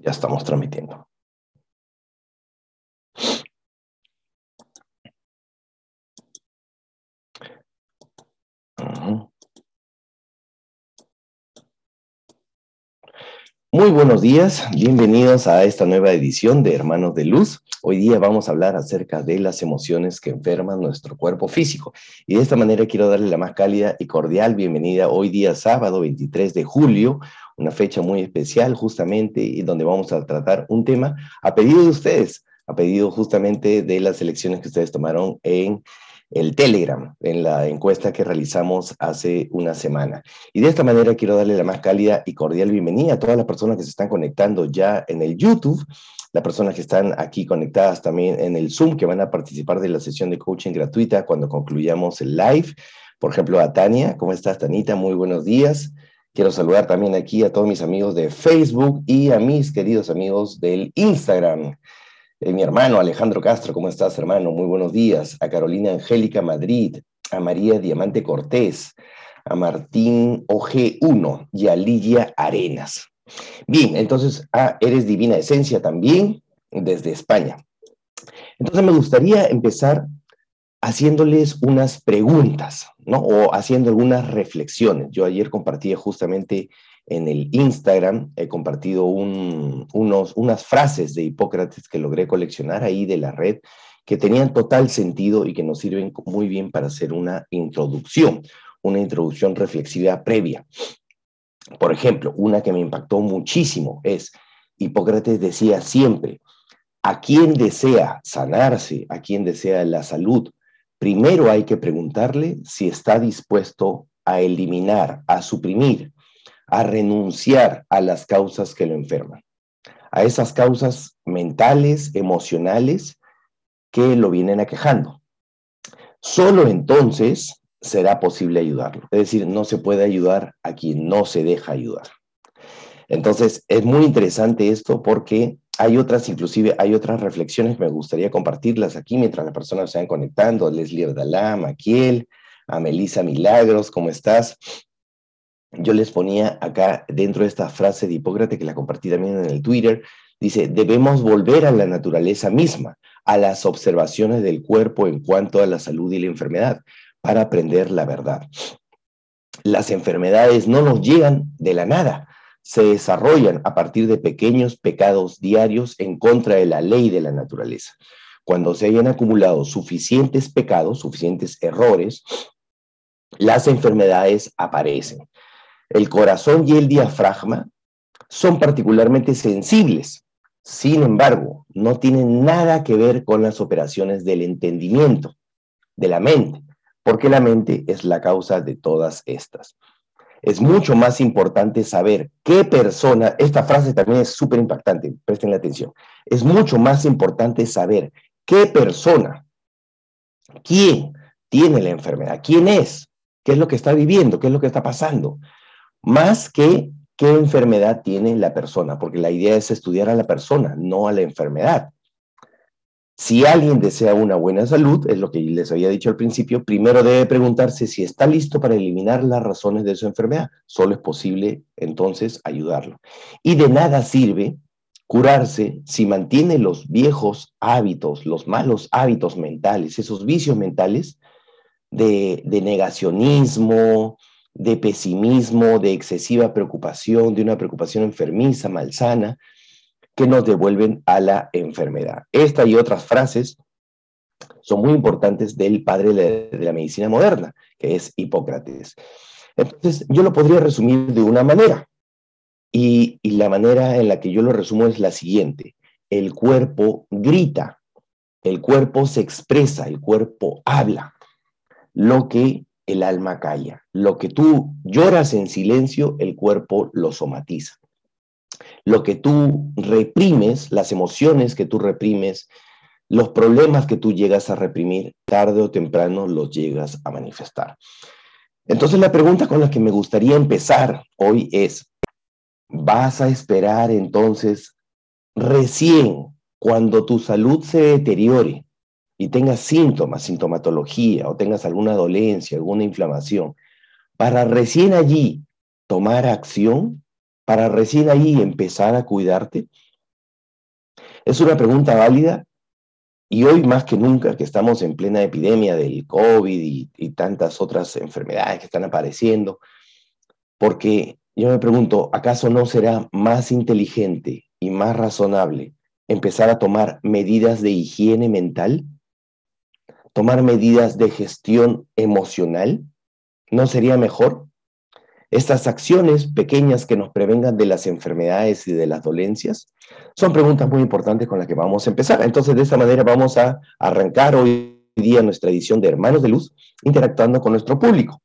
Ya estamos transmitiendo. Muy buenos días, bienvenidos a esta nueva edición de Hermanos de Luz. Hoy día vamos a hablar acerca de las emociones que enferman nuestro cuerpo físico. Y de esta manera quiero darle la más cálida y cordial bienvenida hoy día sábado 23 de julio, una fecha muy especial justamente y donde vamos a tratar un tema a pedido de ustedes, a pedido justamente de las elecciones que ustedes tomaron en el Telegram en la encuesta que realizamos hace una semana. Y de esta manera quiero darle la más cálida y cordial bienvenida a todas las personas que se están conectando ya en el YouTube, las personas que están aquí conectadas también en el Zoom, que van a participar de la sesión de coaching gratuita cuando concluyamos el live. Por ejemplo, a Tania. ¿Cómo estás, Tanita? Muy buenos días. Quiero saludar también aquí a todos mis amigos de Facebook y a mis queridos amigos del Instagram. Eh, mi hermano Alejandro Castro, ¿cómo estás, hermano? Muy buenos días. A Carolina Angélica Madrid, a María Diamante Cortés, a Martín OG1 y a Lidia Arenas. Bien, entonces, a Eres Divina Esencia también, desde España. Entonces, me gustaría empezar haciéndoles unas preguntas, ¿no? O haciendo algunas reflexiones. Yo ayer compartí justamente en el Instagram, he compartido unos, unas frases de Hipócrates que logré coleccionar ahí de la red que tenían total sentido y que nos sirven muy bien para hacer una introducción, una introducción reflexiva previa. Por ejemplo, una que me impactó muchísimo es, Hipócrates decía siempre, a quien desea sanarse, a quien desea la salud, primero hay que preguntarle si está dispuesto a eliminar, a suprimir a renunciar a las causas que lo enferman, a esas causas mentales, emocionales que lo vienen aquejando. Solo entonces será posible ayudarlo. Es decir, no se puede ayudar a quien no se deja ayudar. Entonces, es muy interesante esto porque hay otras, inclusive hay otras reflexiones, me gustaría compartirlas aquí mientras las personas se van conectando. Leslie Erdalá, Maquiel, a Milagros, ¿cómo estás? Yo les ponía acá dentro de esta frase de Hipócrates que la compartí también en el Twitter, dice, debemos volver a la naturaleza misma, a las observaciones del cuerpo en cuanto a la salud y la enfermedad, para aprender la verdad. Las enfermedades no nos llegan de la nada, se desarrollan a partir de pequeños pecados diarios en contra de la ley de la naturaleza. Cuando se hayan acumulado suficientes pecados, suficientes errores, las enfermedades aparecen. El corazón y el diafragma son particularmente sensibles. Sin embargo, no tienen nada que ver con las operaciones del entendimiento, de la mente, porque la mente es la causa de todas estas. Es mucho más importante saber qué persona, esta frase también es súper impactante, presten atención, es mucho más importante saber qué persona, quién tiene la enfermedad, quién es, qué es lo que está viviendo, qué es lo que está pasando, más que qué enfermedad tiene la persona, porque la idea es estudiar a la persona, no a la enfermedad. Si alguien desea una buena salud, es lo que les había dicho al principio, primero debe preguntarse si está listo para eliminar las razones de su enfermedad. Solo es posible entonces ayudarlo. Y de nada sirve curarse si mantiene los viejos hábitos, los malos hábitos mentales, esos vicios mentales de, de negacionismo, de pesimismo, de excesiva preocupación, de una preocupación enfermiza, malsana, que nos devuelven a la enfermedad. Esta y otras frases son muy importantes del padre de la medicina moderna, que es Hipócrates. Entonces, yo lo podría resumir de una manera, y, y la manera en la que yo lo resumo es la siguiente. El cuerpo grita, el cuerpo se expresa, el cuerpo habla. Lo que el alma calla. Lo que tú lloras en silencio, el cuerpo lo somatiza. Lo que tú reprimes, las emociones que tú reprimes, los problemas que tú llegas a reprimir, tarde o temprano los llegas a manifestar. Entonces la pregunta con la que me gustaría empezar hoy es, ¿vas a esperar entonces recién cuando tu salud se deteriore y tengas síntomas, sintomatología o tengas alguna dolencia, alguna inflamación, para recién allí tomar acción, para recién allí empezar a cuidarte, Es una pregunta válida y hoy más que nunca que estamos en plena epidemia del COVID y, tantas otras enfermedades que están apareciendo, porque yo me pregunto, ¿acaso no será más inteligente y más razonable empezar a tomar medidas de higiene mental? ¿Tomar medidas de gestión emocional? ¿No sería mejor? Estas acciones pequeñas que nos prevengan de las enfermedades y de las dolencias son preguntas muy importantes con las que vamos a empezar. Entonces, de esta manera vamos a arrancar hoy día nuestra edición de Hermanos de Luz interactuando con nuestro público.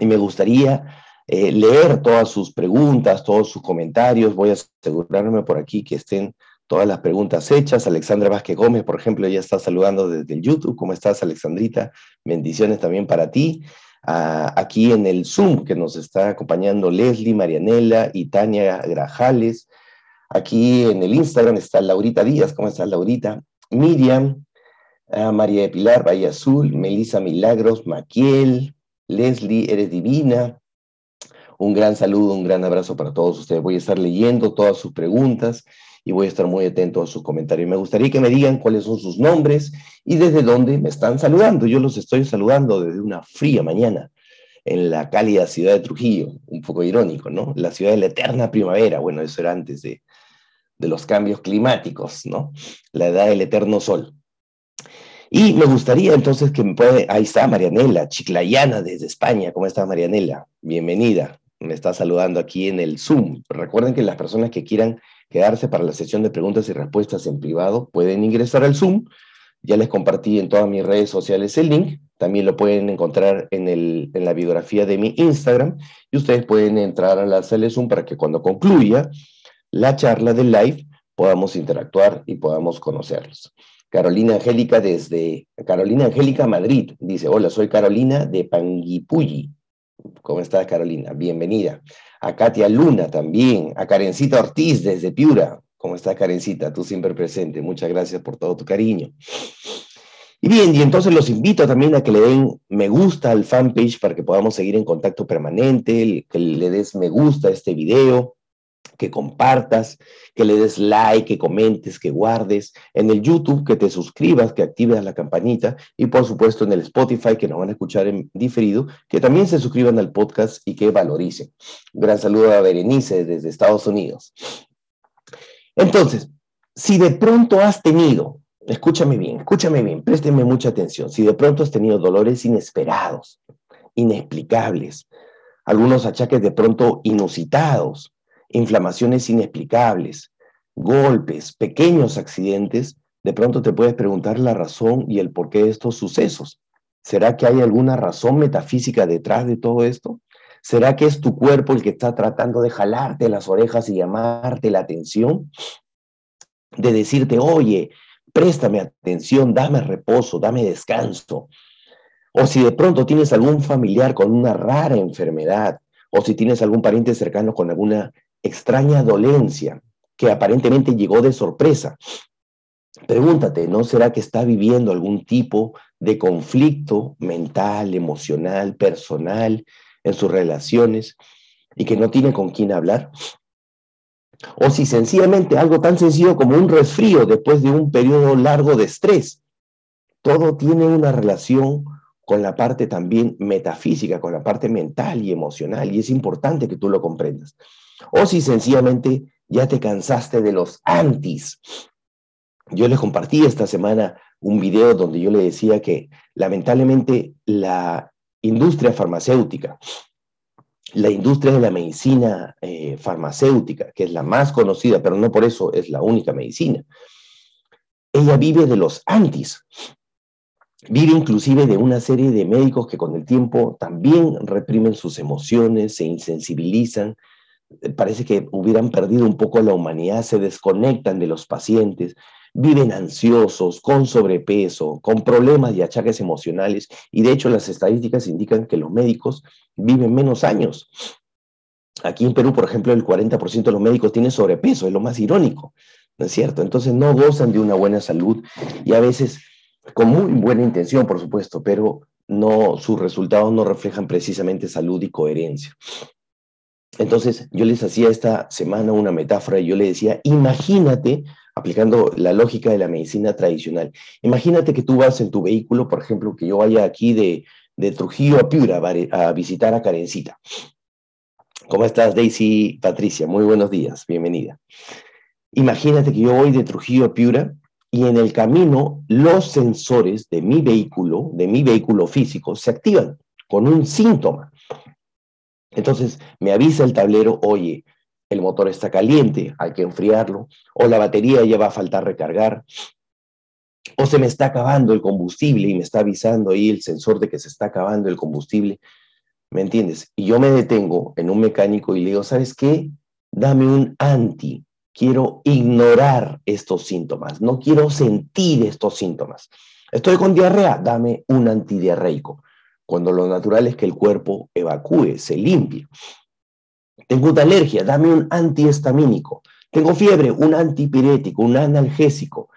Y me gustaría eh, leer todas sus preguntas, todos sus comentarios. Voy a asegurarme por aquí que estén todas las preguntas hechas. Alexandra Vázquez Gómez, por ejemplo, ya está saludando desde el YouTube. ¿Cómo estás, Alexandrita? Bendiciones también para ti. Ah, aquí en el Zoom que nos está acompañando Leslie, Marianela y Tania Grajales. Aquí en el Instagram está Laurita Díaz. ¿Cómo estás, Laurita? Miriam, ah, María de Pilar, Valle Azul, Melisa Milagros, Maquiel, Leslie, eres divina. Un gran saludo, un gran abrazo para todos ustedes. Voy a estar leyendo todas sus preguntas y voy a estar muy atento a sus comentarios. Me gustaría que me digan cuáles son sus nombres y desde dónde me están saludando. Yo los estoy saludando desde una fría mañana en la cálida ciudad de Trujillo, un poco irónico, ¿no? La ciudad de la eterna primavera, bueno, eso era antes de, de los cambios climáticos, ¿no? La edad del eterno sol. Y me gustaría entonces que me puede, ahí está Marianela, Chiclayana desde España, ¿cómo está Marianela? Bienvenida me está saludando aquí en el Zoom. Recuerden que las personas que quieran quedarse para la sesión de preguntas y respuestas en privado pueden ingresar al Zoom. Ya les compartí en todas mis redes sociales el link. También lo pueden encontrar en, la biografía de mi Instagram. Y ustedes pueden entrar a la sala de Zoom para que cuando concluya la charla del live podamos interactuar y podamos conocerlos. Carolina Angélica desde Carolina Angélica Madrid dice, hola, soy Carolina de Panguipulli, ¿Cómo estás, Carolina? Bienvenida. A Katia Luna también, a Karencita Ortiz desde Piura. ¿Cómo estás, Karencita? Tú siempre presente. Muchas gracias por todo tu cariño. Y bien, y entonces los invito también a que le den me gusta al fanpage para que podamos seguir en contacto permanente, que le des me gusta a este video, que compartas, que le des like, que comentes, que guardes, en el YouTube que te suscribas, que actives la campanita y por supuesto en el Spotify que nos van a escuchar en diferido, que también se suscriban al podcast y que valoricen. Un gran saludo a Berenice desde Estados Unidos. Entonces, si de pronto has tenido, escúchame bien, escúchame bien, présteme mucha atención, si de pronto has tenido dolores inesperados, inexplicables, algunos achaques de pronto inusitados, inflamaciones inexplicables, golpes, pequeños accidentes, de pronto te puedes preguntar la razón y el porqué de estos sucesos. ¿Será que hay alguna razón metafísica detrás de todo esto? ¿Será que es tu cuerpo el que está tratando de jalarte las orejas y llamarte la atención? De decirte, oye, préstame atención, dame reposo, dame descanso. O si de pronto tienes algún familiar con una rara enfermedad, o si tienes algún pariente cercano con alguna extraña dolencia que aparentemente llegó de sorpresa. Pregúntate, ¿no será que está viviendo algún tipo de conflicto mental, emocional, personal en sus relaciones y que no tiene con quién hablar? O si sencillamente algo tan sencillo como un resfrío después de un periodo largo de estrés. Todo tiene una relación con la parte también metafísica, con la parte mental y emocional, y es importante que tú lo comprendas o si sencillamente ya te cansaste de los antis. Yo les compartí esta semana un video donde yo le decía que lamentablemente la industria farmacéutica, la industria de la medicina eh, farmacéutica, que es la más conocida, pero no por eso es la única medicina, ella vive de los antis. Vive inclusive de una serie de médicos que con el tiempo también reprimen sus emociones, se insensibilizan, parece que hubieran perdido un poco la humanidad, se desconectan de los pacientes, viven ansiosos, con sobrepeso, con problemas y achaques emocionales. Y de hecho las estadísticas indican que los médicos viven menos años. Aquí en Perú, por ejemplo, el 40% de los médicos tienen sobrepeso, es lo más irónico, ¿no es cierto? Entonces no gozan de una buena salud y a veces con muy buena intención, por supuesto, pero no, sus resultados no reflejan precisamente salud y coherencia. Entonces yo les hacía esta semana una metáfora y yo le decía, imagínate aplicando la lógica de la medicina tradicional. Imagínate que tú vas en tu vehículo, por ejemplo, que yo vaya aquí de, de Trujillo a Piura a visitar a Karencita. ¿Cómo estás, Daisy Patricia? Muy buenos días, bienvenida. Imagínate que yo voy de Trujillo a Piura y en el camino los sensores de mi vehículo, de mi vehículo físico, se activan con un síntoma. Entonces me avisa el tablero, oye, el motor está caliente, hay que enfriarlo, o la batería ya va a faltar recargar, o se me está acabando el combustible y me está avisando ahí el sensor de que se está acabando el combustible. ¿Me entiendes? Y yo me detengo en un mecánico y le digo, ¿sabes qué? Dame un anti. Quiero ignorar estos síntomas. No quiero sentir estos síntomas. Estoy con diarrea, dame un antidiarreico. Cuando lo natural es que el cuerpo evacúe, se limpie. Tengo una alergia, dame un antihistamínico. Tengo fiebre, un antipirético, un analgésico.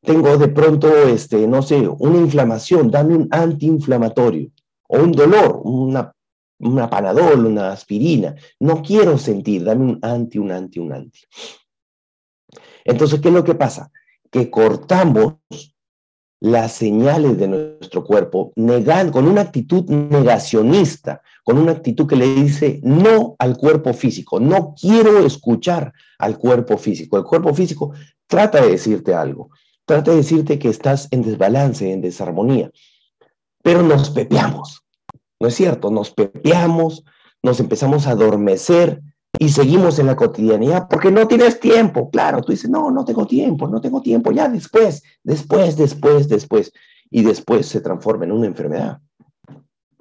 Tengo de pronto, este, no sé, una inflamación, dame un antiinflamatorio. O un dolor, una, una panadol, una aspirina. No quiero sentir, dame un anti, un anti, un anti. Entonces, ¿qué es lo que pasa? Que cortamos las señales de nuestro cuerpo, negando, con una actitud negacionista, con una actitud que le dice no al cuerpo físico, no quiero escuchar al cuerpo físico. El cuerpo físico trata de decirte algo, trata de decirte que estás en desbalance, en desarmonía, pero nos pepeamos, ¿no es cierto? Nos pepeamos, nos empezamos a adormecer, y seguimos en la cotidianidad porque no tienes tiempo. Claro, tú dices, no, no tengo tiempo, no tengo tiempo, ya después, después, después, después. Y después se transforma en una enfermedad.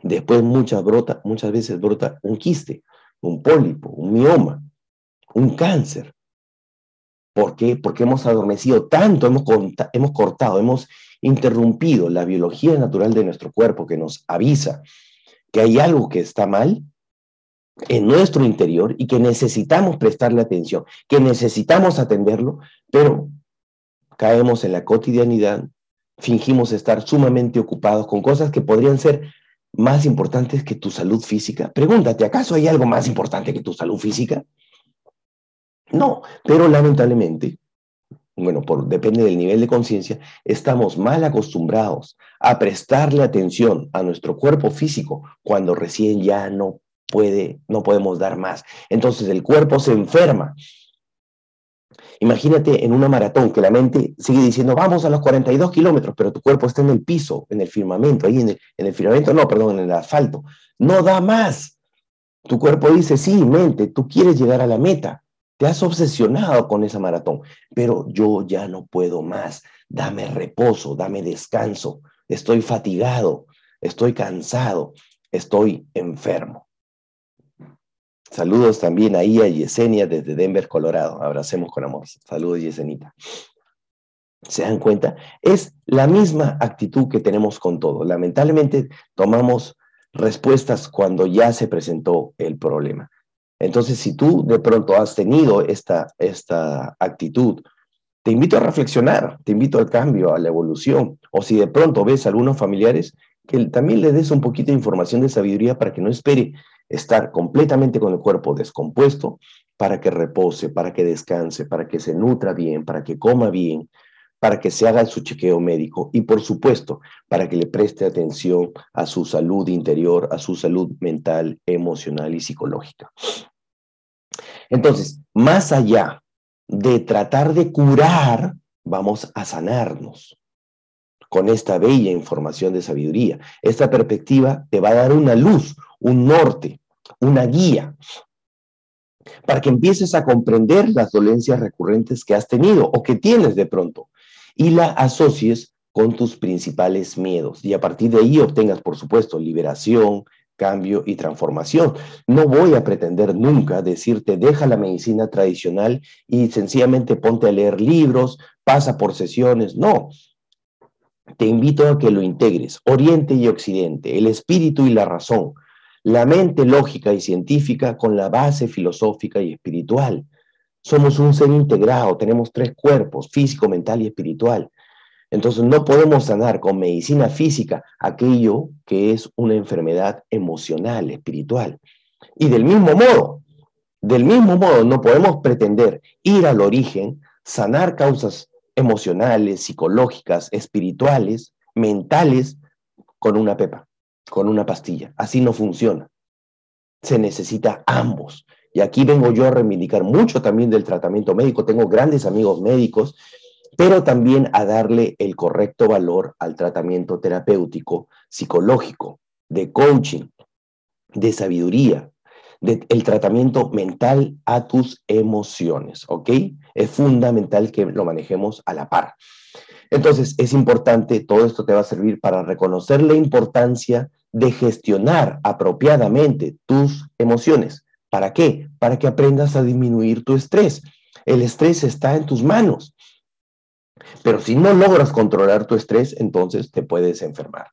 Después muchas, brota, muchas veces brota un quiste, un pólipo, un mioma, un cáncer. ¿Por qué? Porque hemos adormecido tanto, hemos, hemos cortado, hemos interrumpido la biología natural de nuestro cuerpo que nos avisa que hay algo que está mal en nuestro interior y que necesitamos prestarle atención, que necesitamos atenderlo, pero caemos en la cotidianidad, fingimos estar sumamente ocupados con cosas que podrían ser más importantes que tu salud física. Pregúntate, ¿acaso hay algo más importante que tu salud física? No, pero lamentablemente, bueno, depende del nivel de conciencia, estamos mal acostumbrados a prestarle atención a nuestro cuerpo físico cuando recién ya no puede, no podemos dar más. Entonces el cuerpo se enferma. Imagínate en una maratón que la mente sigue diciendo, vamos a los 42 kilómetros, pero tu cuerpo está en el piso, en el firmamento, ahí en el, en el firmamento, no, perdón, en el asfalto. No da más. Tu cuerpo dice, sí, mente, tú quieres llegar a la meta. Te has obsesionado con esa maratón, pero yo ya no puedo más. Dame reposo, dame descanso. Estoy fatigado, estoy cansado, estoy enfermo. Saludos también ahí a Yesenia desde Denver, Colorado. Abracemos con amor. Saludos, Yesenita. ¿Se dan cuenta? Es la misma actitud que tenemos con todo. Lamentablemente tomamos respuestas cuando ya se presentó el problema. Entonces, si tú de pronto has tenido esta, esta actitud, te invito a reflexionar, te invito al cambio, a la evolución. O si de pronto ves a algunos familiares, que también le des un poquito de información de sabiduría para que no espere estar completamente con el cuerpo descompuesto para que repose, para que descanse, para que se nutra bien, para que coma bien, para que se haga su chequeo médico y por supuesto para que le preste atención a su salud interior, a su salud mental, emocional y psicológica. Entonces, más allá de tratar de curar, vamos a sanarnos con esta bella información de sabiduría. Esta perspectiva te va a dar una luz, un norte, una guía para que empieces a comprender las dolencias recurrentes que has tenido o que tienes de pronto y la asocies con tus principales miedos y a partir de ahí obtengas, por supuesto, liberación, cambio y transformación. No voy a pretender nunca decirte deja la medicina tradicional y sencillamente ponte a leer libros, pasa por sesiones, no. Te invito a que lo integres, Oriente y Occidente, el espíritu y la razón, la mente lógica y científica con la base filosófica y espiritual. Somos un ser integrado, tenemos tres cuerpos, físico, mental y espiritual. Entonces no podemos sanar con medicina física aquello que es una enfermedad emocional, espiritual. Y del mismo modo, del mismo modo no podemos pretender ir al origen sanar causas emocionales, psicológicas, espirituales, mentales, con una pepa, con una pastilla. Así no funciona. Se necesita ambos. Y aquí vengo yo a reivindicar mucho también del tratamiento médico. Tengo grandes amigos médicos, pero también a darle el correcto valor al tratamiento terapéutico, psicológico, de coaching, de sabiduría, del tratamiento mental a tus emociones, ¿ok? Es fundamental que lo manejemos a la par. Entonces, es importante, todo esto te va a servir para reconocer la importancia de gestionar apropiadamente tus emociones. ¿Para qué? Para que aprendas a disminuir tu estrés. El estrés está en tus manos. Pero si no logras controlar tu estrés, entonces te puedes enfermar.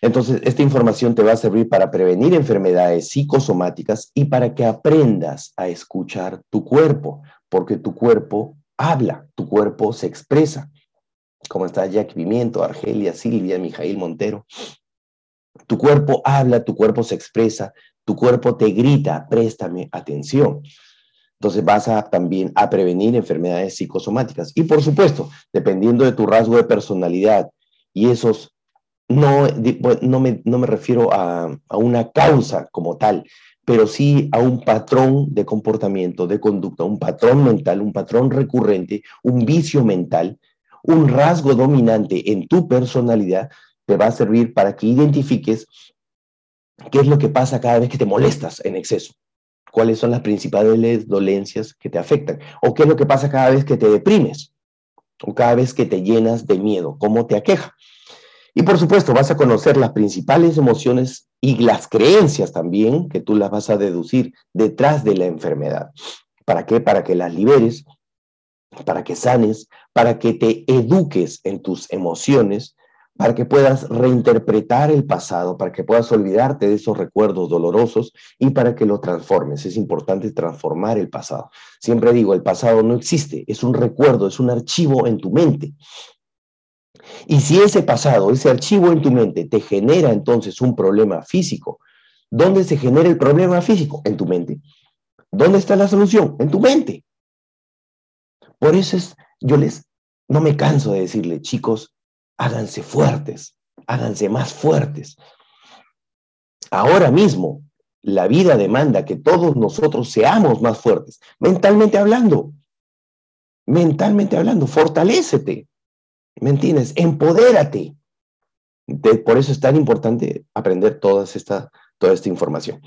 Entonces, esta información te va a servir para prevenir enfermedades psicosomáticas y para que aprendas a escuchar tu cuerpo, porque tu cuerpo habla, tu cuerpo se expresa. Como está Jack Pimiento, Argelia, Silvia, Mijail Montero. Tu cuerpo habla, tu cuerpo se expresa, tu cuerpo te grita, préstame atención. Entonces vas a también a prevenir enfermedades psicosomáticas. Y por supuesto, dependiendo de tu rasgo de personalidad y esos, no, no, me, no me refiero a, a una causa como tal, pero sí a un patrón de comportamiento, de conducta, un patrón mental, un patrón recurrente, un vicio mental, un rasgo dominante en tu personalidad, te va a servir para que identifiques qué es lo que pasa cada vez que te molestas en exceso, cuáles son las principales dolencias que te afectan, o qué es lo que pasa cada vez que te deprimes, o cada vez que te llenas de miedo, cómo te aqueja. Y por supuesto, vas a conocer las principales emociones y las creencias también que tú las vas a deducir detrás de la enfermedad. ¿Para qué? Para que las liberes, para que sanes, para que te eduques en tus emociones, para que puedas reinterpretar el pasado, para que puedas olvidarte de esos recuerdos dolorosos y para que lo transformes. Es importante transformar el pasado. Siempre digo, el pasado no existe, es un recuerdo, es un archivo en tu mente. Y si ese pasado, ese archivo en tu mente te genera entonces un problema físico, ¿dónde se genera el problema físico? En tu mente. ¿Dónde está la solución? En tu mente. Por eso es, yo les, no me canso de decirle, chicos, háganse fuertes, háganse más fuertes. Ahora mismo, la vida demanda que todos nosotros seamos más fuertes, mentalmente hablando. Mentalmente hablando, fortalécete. ¿Me entiendes? Empodérate. por eso es tan importante aprender toda esta, toda esta información.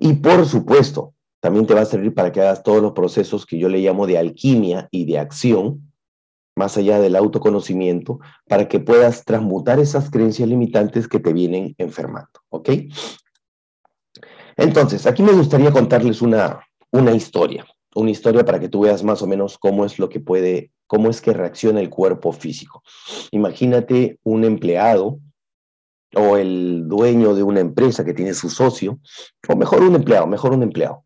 Y por supuesto, también te va a servir para que hagas todos los procesos que yo le llamo de alquimia y de acción, más allá del autoconocimiento, para que puedas transmutar esas creencias limitantes que te vienen enfermando. ¿Ok? Entonces, aquí me gustaría contarles una, una historia, una historia para que tú veas más o menos cómo es lo que puede cómo es que reacciona el cuerpo físico. Imagínate un empleado o el dueño de una empresa que tiene su socio, o mejor un empleado, mejor un empleado.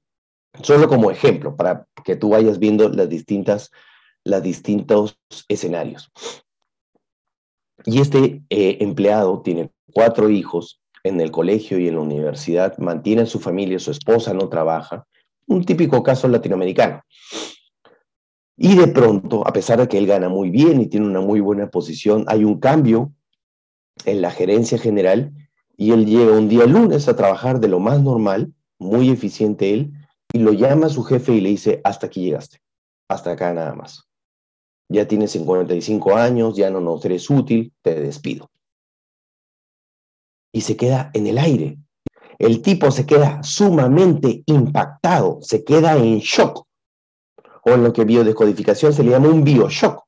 Solo como ejemplo, para que tú vayas viendo las distintas, los distintos escenarios. Y este eh, empleado tiene cuatro hijos en el colegio y en la universidad, mantiene a su familia, su esposa no trabaja, un típico caso latinoamericano. Y de pronto, a pesar de que él gana muy bien y tiene una muy buena posición, hay un cambio en la gerencia general y él llega un día lunes a trabajar de lo más normal, muy eficiente él, y lo llama su jefe y le dice, hasta aquí llegaste, hasta acá nada más. Ya tienes 55 años, ya no nos eres útil, te despido. Y se queda en el aire. El tipo se queda sumamente impactado, se queda en shock o en lo que biodescodificación se le llama un bioshock.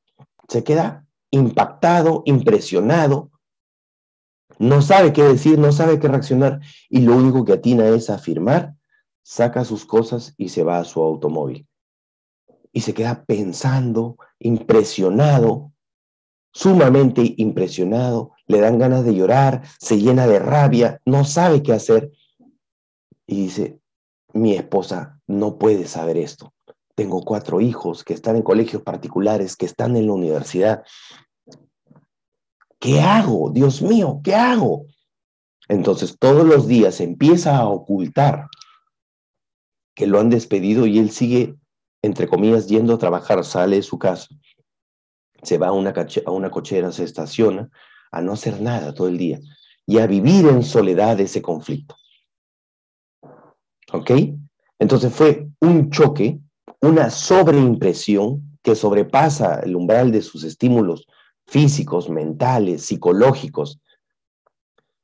Se queda impactado, impresionado, no sabe qué decir, no sabe qué reaccionar y lo único que atina es afirmar, saca sus cosas y se va a su automóvil. Y se queda pensando, impresionado, sumamente impresionado, le dan ganas de llorar, se llena de rabia, no sabe qué hacer y dice, mi esposa no puede saber esto tengo cuatro hijos que están en colegios particulares, que están en la universidad. ¿Qué hago? Dios mío, ¿qué hago? Entonces todos los días empieza a ocultar que lo han despedido y él sigue entre comillas, yendo a trabajar, sale de su casa, se va a una, a una cochera, se estaciona, a no hacer nada todo el día y a vivir en soledad ese conflicto. ¿Ok? Entonces fue un choque, una sobreimpresión que sobrepasa el umbral de sus estímulos físicos, mentales, psicológicos.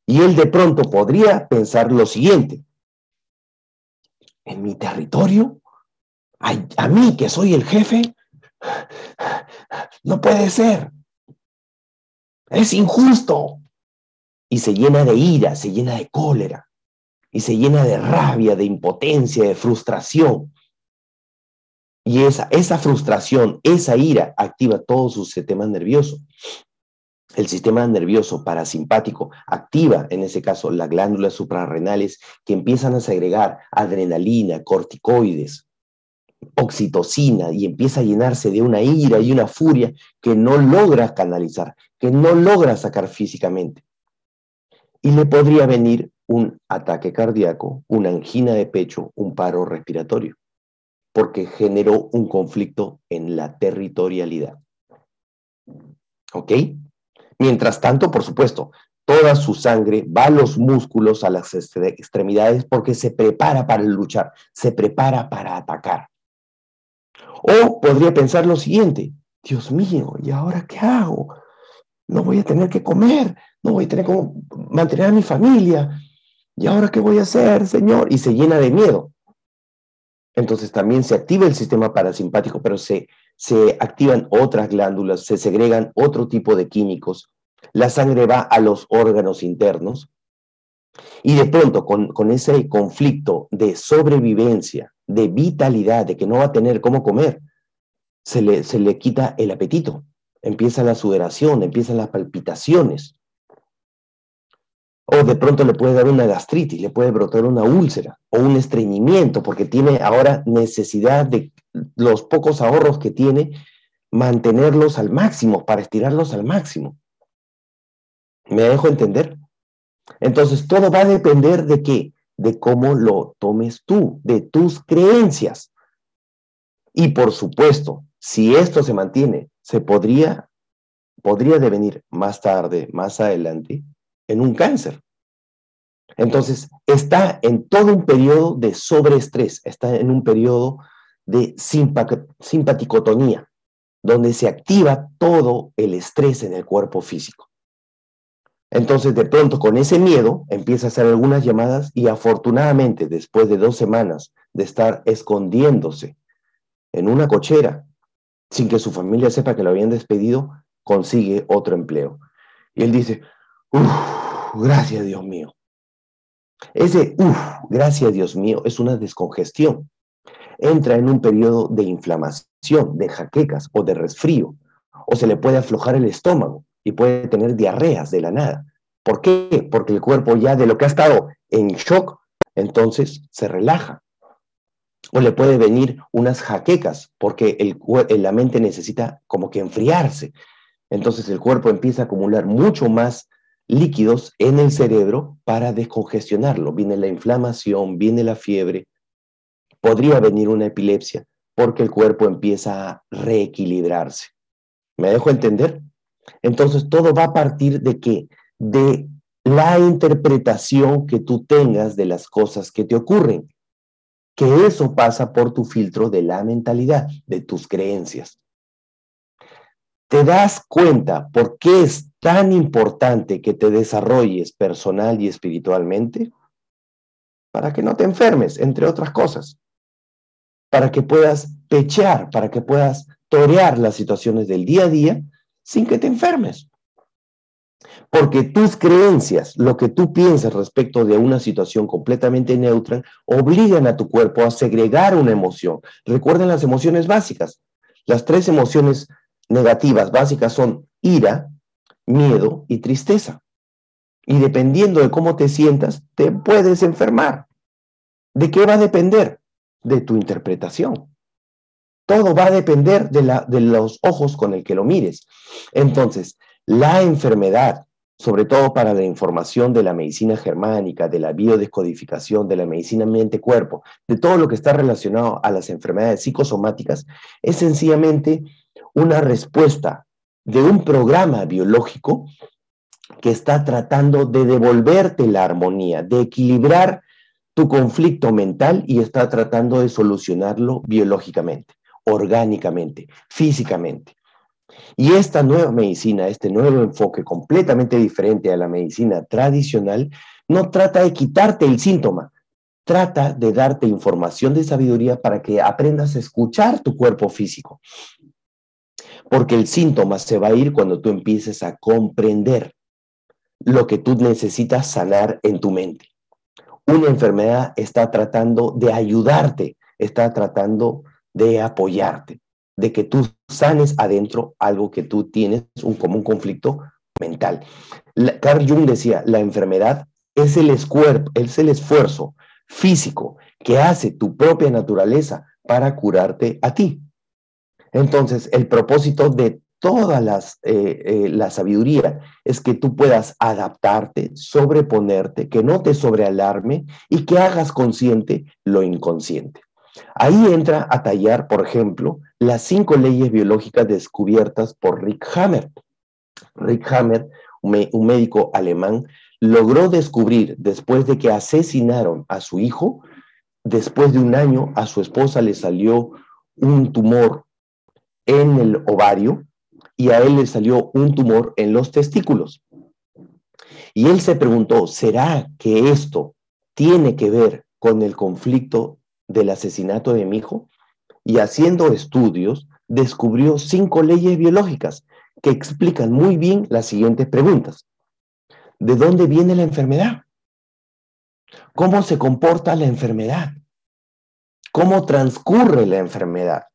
Y él de pronto podría pensar lo siguiente, en mi territorio, a, mí que soy el jefe, no puede ser. Es injusto. Y se llena de ira, se llena de cólera, y se llena de rabia, de impotencia, de frustración. Y esa, esa frustración, esa ira activa todo su sistema nervioso. El sistema nervioso parasimpático activa, en ese caso, las glándulas suprarrenales que empiezan a segregar adrenalina, corticoides, oxitocina y empieza a llenarse de una ira y una furia que no logra canalizar, que no logra sacar físicamente. Y le podría venir un ataque cardíaco, una angina de pecho, un paro respiratorio, porque generó un conflicto en la territorialidad. ¿Ok? Mientras tanto, por supuesto, toda su sangre va a los músculos, a las extremidades, porque se prepara para luchar, se prepara para atacar. O podría pensar lo siguiente, Dios mío, ¿y ahora qué hago? No voy a tener que comer, no voy a tener que mantener a mi familia. ¿Y ahora qué voy a hacer, Señor? Y se llena de miedo. Entonces también se activa el sistema parasimpático, pero se, se activan otras glándulas, se segregan otro tipo de químicos. La sangre va a los órganos internos. Y de pronto, con, con ese conflicto de sobrevivencia, de vitalidad, de que no va a tener cómo comer, se le, se le quita el apetito, empieza la sudoración, empiezan las palpitaciones. O de pronto le puede dar una gastritis, le puede brotar una úlcera o un estreñimiento, porque tiene ahora necesidad de los pocos ahorros que tiene, mantenerlos al máximo, para estirarlos al máximo. ¿Me dejo entender? Entonces, todo va a depender de qué? de cómo lo tomes tú, de tus creencias. Y por supuesto, si esto se mantiene, se podría, podría devenir más tarde, más adelante, en un cáncer. Entonces, está en todo un periodo de sobreestrés, está en un periodo de simpaticotonía, donde se activa todo el estrés en el cuerpo físico. Entonces, de pronto, con ese miedo, empieza a hacer algunas llamadas y afortunadamente, después de dos semanas de estar escondiéndose en una cochera, sin que su familia sepa que lo habían despedido, consigue otro empleo. Y él dice, uff, gracias Dios mío. Ese, uff, gracias Dios mío, es una descongestión. Entra en un periodo de inflamación, de jaquecas o de resfrío, o se le puede aflojar el estómago y puede tener diarreas de la nada. ¿Por qué? Porque el cuerpo ya de lo que ha estado en shock, entonces se relaja. O le puede venir unas jaquecas, porque el, la mente necesita como que enfriarse. Entonces el cuerpo empieza a acumular mucho más líquidos en el cerebro para descongestionarlo. Viene la inflamación, viene la fiebre, podría venir una epilepsia, porque el cuerpo empieza a reequilibrarse. ¿Me dejo entender? Entonces, todo va a partir de qué? De la interpretación que tú tengas de las cosas que te ocurren. Que eso pasa por tu filtro de la mentalidad, de tus creencias. ¿Te das cuenta por qué es tan importante que te desarrolles personal y espiritualmente? Para que no te enfermes, entre otras cosas. Para que puedas pechear, para que puedas torear las situaciones del día a día sin que te enfermes. Porque tus creencias, lo que tú piensas respecto de una situación completamente neutra, obligan a tu cuerpo a segregar una emoción. Recuerden las emociones básicas. Las tres emociones negativas básicas son ira, miedo y tristeza. Y dependiendo de cómo te sientas, te puedes enfermar. ¿De qué va a depender? De tu interpretación. Todo va a depender de, la, de los ojos con el que lo mires. Entonces, la enfermedad sobre todo para la información de la medicina germánica, de la biodescodificación, de la medicina mente-cuerpo, de todo lo que está relacionado a las enfermedades psicosomáticas, es sencillamente una respuesta de un programa biológico que está tratando de devolverte la armonía, de equilibrar tu conflicto mental y está tratando de solucionarlo biológicamente, orgánicamente, físicamente. Y esta nueva medicina, este nuevo enfoque completamente diferente a la medicina tradicional, no trata de quitarte el síntoma, trata de darte información de sabiduría para que aprendas a escuchar tu cuerpo físico. Porque el síntoma se va a ir cuando tú empieces a comprender lo que tú necesitas sanar en tu mente. Una enfermedad está tratando de ayudarte, está tratando de apoyarte, de que tú sanes adentro algo que tú tienes un, como un conflicto mental. Carl Jung decía, la enfermedad es el, es el esfuerzo físico que hace tu propia naturaleza para curarte a ti. Entonces, el propósito de toda eh, eh, la sabiduría es que tú puedas adaptarte, sobreponerte, que no te sobrealarme y que hagas consciente lo inconsciente. Ahí entra a tallar, por ejemplo, las cinco leyes biológicas descubiertas por Rick Hammer. Rick Hammer, un médico alemán, logró descubrir, después de que asesinaron a su hijo, después de un año a su esposa le salió un tumor en el ovario y a él le salió un tumor en los testículos. Y él se preguntó, ¿será que esto tiene que ver con el conflicto del asesinato de mi hijo? Y haciendo estudios, descubrió cinco leyes biológicas que explican muy bien las siguientes preguntas. ¿De dónde viene la enfermedad? ¿Cómo se comporta la enfermedad? ¿Cómo transcurre la enfermedad?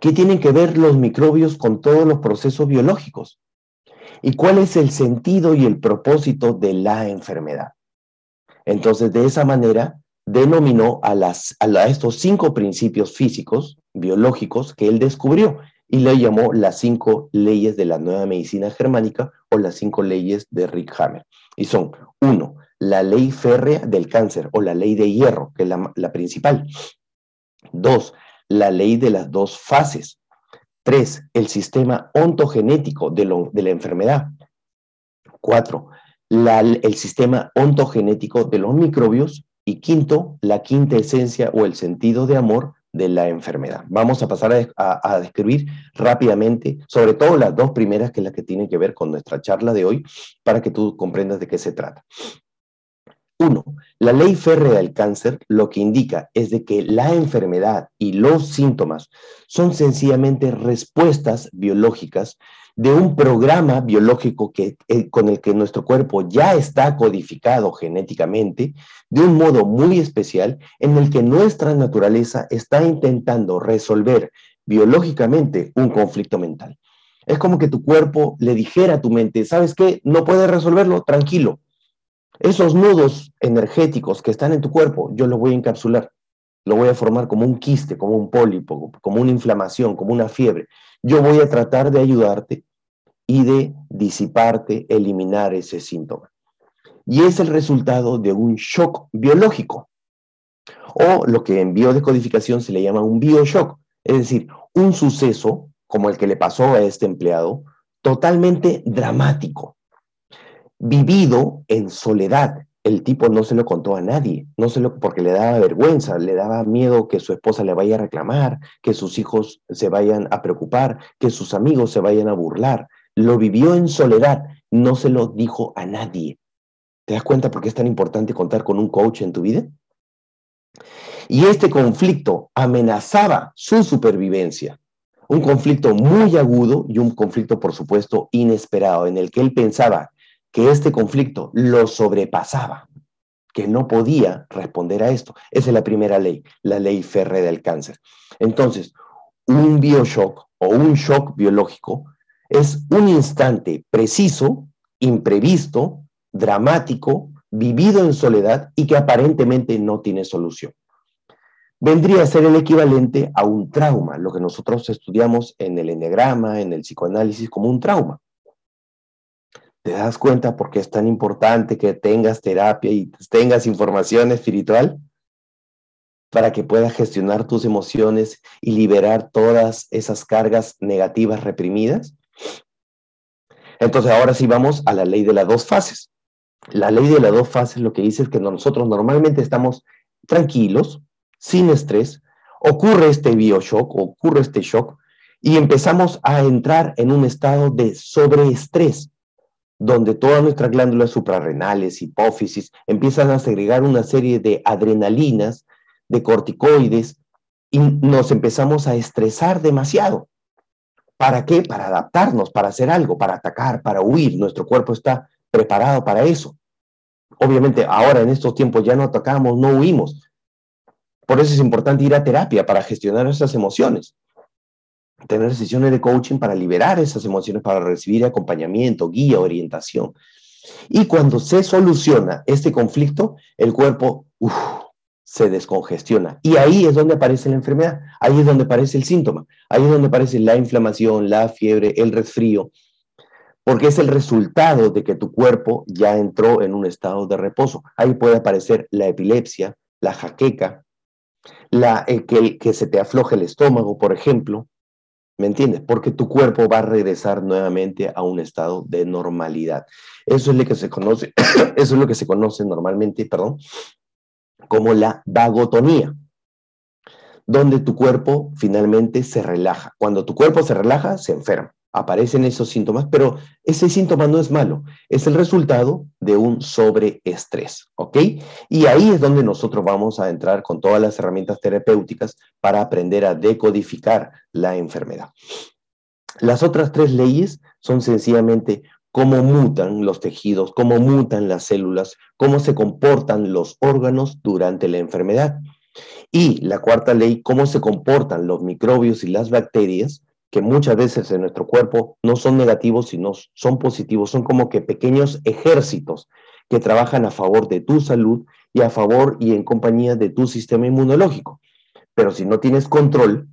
¿Qué tienen que ver los microbios con todos los procesos biológicos? ¿Y cuál es el sentido y el propósito de la enfermedad? Entonces, de esa manera, denominó a, estos cinco principios físicos, biológicos, que él descubrió y le llamó las cinco leyes de la nueva medicina germánica o las cinco leyes de Rick Hammer. Y son, uno, la ley férrea del cáncer o la ley de hierro, que es la, la principal. Dos, la ley de las dos fases. Tres, el sistema ontogenético de, la enfermedad. Cuatro, el sistema ontogenético de los microbios. Y quinto, la quinta esencia o el sentido de amor de la enfermedad. Vamos a pasar a, describir rápidamente, sobre todo las dos primeras, que es la que tienen que ver con nuestra charla de hoy, para que tú comprendas de qué se trata. Uno, la ley férrea del cáncer lo que indica es de que la enfermedad y los síntomas son sencillamente respuestas biológicas de un programa biológico que, eh, con el que nuestro cuerpo ya está codificado genéticamente de un modo muy especial en el que nuestra naturaleza está intentando resolver biológicamente un conflicto mental. Es como que tu cuerpo le dijera a tu mente, ¿sabes qué? No puedes resolverlo, tranquilo, esos nudos energéticos que están en tu cuerpo, yo los voy a encapsular. Lo voy a formar como un quiste, como un pólipo, como una inflamación, como una fiebre. Yo voy a tratar de ayudarte y de disiparte, eliminar ese síntoma. Y es el resultado de un shock biológico, o lo que en biodecodificación se le llama un bioshock, es decir, un suceso como el que le pasó a este empleado, totalmente dramático, vivido en soledad. El tipo no se lo contó a nadie, no se lo porque le daba vergüenza, le daba miedo que su esposa le vaya a reclamar, que sus hijos se vayan a preocupar, que sus amigos se vayan a burlar. Lo vivió en soledad, no se lo dijo a nadie. ¿Te das cuenta por qué es tan importante contar con un coach en tu vida? Y este conflicto amenazaba su supervivencia. Un conflicto muy agudo y un conflicto, por supuesto, inesperado, en el que él pensaba que este conflicto lo sobrepasaba, que no podía responder a esto. Esa es la primera ley, la ley férrea del cáncer. Entonces, un bioshock o un shock biológico es un instante preciso, imprevisto, dramático, vivido en soledad y que aparentemente no tiene solución. Vendría a ser el equivalente a un trauma, lo que nosotros estudiamos en el enegrama, en el psicoanálisis, como un trauma. ¿Te das cuenta por qué es tan importante que tengas terapia y tengas información espiritual? Para que puedas gestionar tus emociones y liberar todas esas cargas negativas reprimidas. Entonces, ahora sí vamos a la ley de las dos fases. La ley de las dos fases lo que dice es que nosotros normalmente estamos tranquilos, sin estrés, ocurre este bioshock, ocurre este shock, y empezamos a entrar en un estado de sobreestrés donde todas nuestras glándulas suprarrenales, hipófisis, empiezan a segregar una serie de adrenalinas, de corticoides, y nos empezamos a estresar demasiado. ¿Para qué? Para adaptarnos, para hacer algo, para atacar, para huir. Nuestro cuerpo está preparado para eso. Obviamente, ahora en estos tiempos ya no atacamos, no huimos. Por eso es importante ir a terapia para gestionar esas emociones tener sesiones de coaching para liberar esas emociones, para recibir acompañamiento, guía, orientación. Y cuando se soluciona este conflicto, el cuerpo se descongestiona. Y ahí es donde aparece la enfermedad, ahí es donde aparece el síntoma, ahí es donde aparece la inflamación, la fiebre, el resfrío, porque es el resultado de que tu cuerpo ya entró en un estado de reposo. Ahí puede aparecer la epilepsia, la jaqueca, la, eh, que, que se te afloje el estómago, por ejemplo, ¿Me entiendes? Porque tu cuerpo va a regresar nuevamente a un estado de normalidad. Eso es lo que se conoce, eso es lo que se conoce normalmente, perdón, como la vagotonía, donde tu cuerpo finalmente se relaja. Cuando tu cuerpo se relaja, se enferma aparecen esos síntomas, pero ese síntoma no es malo, es el resultado de un sobreestrés, ¿ok? Y ahí es donde nosotros vamos a entrar con todas las herramientas terapéuticas para aprender a decodificar la enfermedad. Las otras tres leyes son sencillamente cómo mutan los tejidos, cómo mutan las células, cómo se comportan los órganos durante la enfermedad. Y la cuarta ley, cómo se comportan los microbios y las bacterias que muchas veces en nuestro cuerpo no son negativos, sino son positivos, son como que pequeños ejércitos que trabajan a favor de tu salud y a favor y en compañía de tu sistema inmunológico. Pero si no tienes control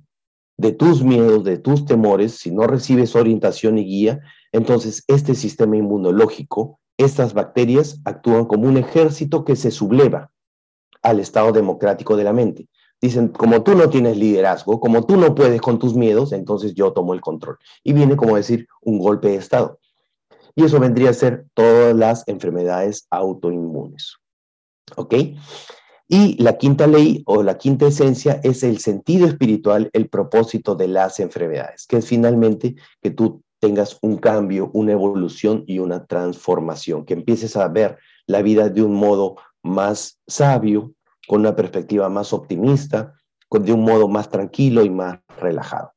de tus miedos, de tus temores, si no recibes orientación y guía, entonces este sistema inmunológico, estas bacterias actúan como un ejército que se subleva al estado democrático de la mente. Dicen, como tú no tienes liderazgo, como tú no puedes con tus miedos, entonces yo tomo el control. Y viene como decir un golpe de Estado. Y eso vendría a ser todas las enfermedades autoinmunes. ¿Ok? Y la quinta ley o la quinta esencia es el sentido espiritual, el propósito de las enfermedades, que es finalmente que tú tengas un cambio, una evolución y una transformación, que empieces a ver la vida de un modo más sabio, con una perspectiva más optimista, de un modo más tranquilo y más relajado.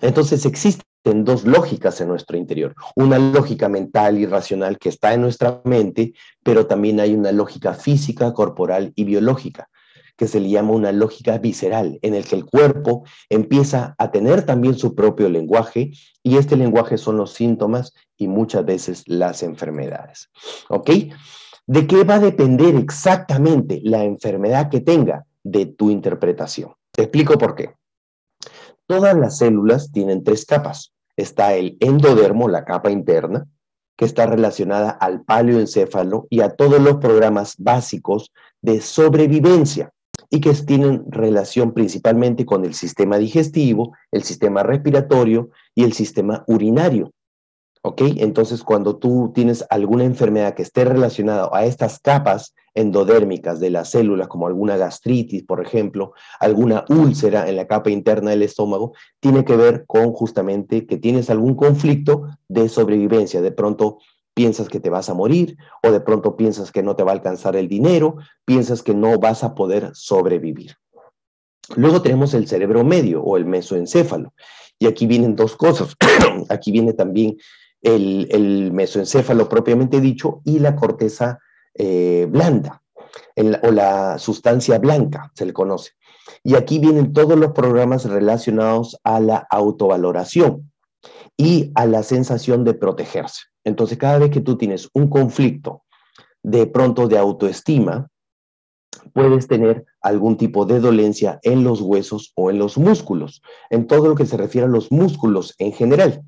Entonces existen dos lógicas en nuestro interior. Una lógica mental y racional que está en nuestra mente, pero también hay una lógica física, corporal y biológica que se le llama una lógica visceral, en el que el cuerpo empieza a tener también su propio lenguaje y este lenguaje son los síntomas y muchas veces las enfermedades. ¿Ok? ¿De qué va a depender exactamente la enfermedad que tenga? De tu interpretación. Te explico por qué. Todas las células tienen tres capas. Está el endodermo, la capa interna, que está relacionada al paleoencéfalo y a todos los programas básicos de sobrevivencia y que tienen relación principalmente con el sistema digestivo, el sistema respiratorio y el sistema urinario. ¿Ok? Entonces, cuando tú tienes alguna enfermedad que esté relacionada a estas capas endodérmicas de las células, como alguna gastritis, por ejemplo, alguna úlcera en la capa interna del estómago, tiene que ver con justamente que tienes algún conflicto de sobrevivencia. De pronto piensas que te vas a morir o de pronto piensas que no te va a alcanzar el dinero, piensas que no vas a poder sobrevivir. Luego tenemos el cerebro medio o el mesoencéfalo. Y aquí vienen dos cosas. aquí viene también el, mesoencéfalo propiamente dicho y la corteza eh, blanda o la sustancia blanca, se le conoce. Y aquí vienen todos los programas relacionados a la autovaloración y a la sensación de protegerse. Entonces, cada vez que tú tienes un conflicto de pronto de autoestima, puedes tener algún tipo de dolencia en los huesos o en los músculos, en todo lo que se refiere a los músculos en general.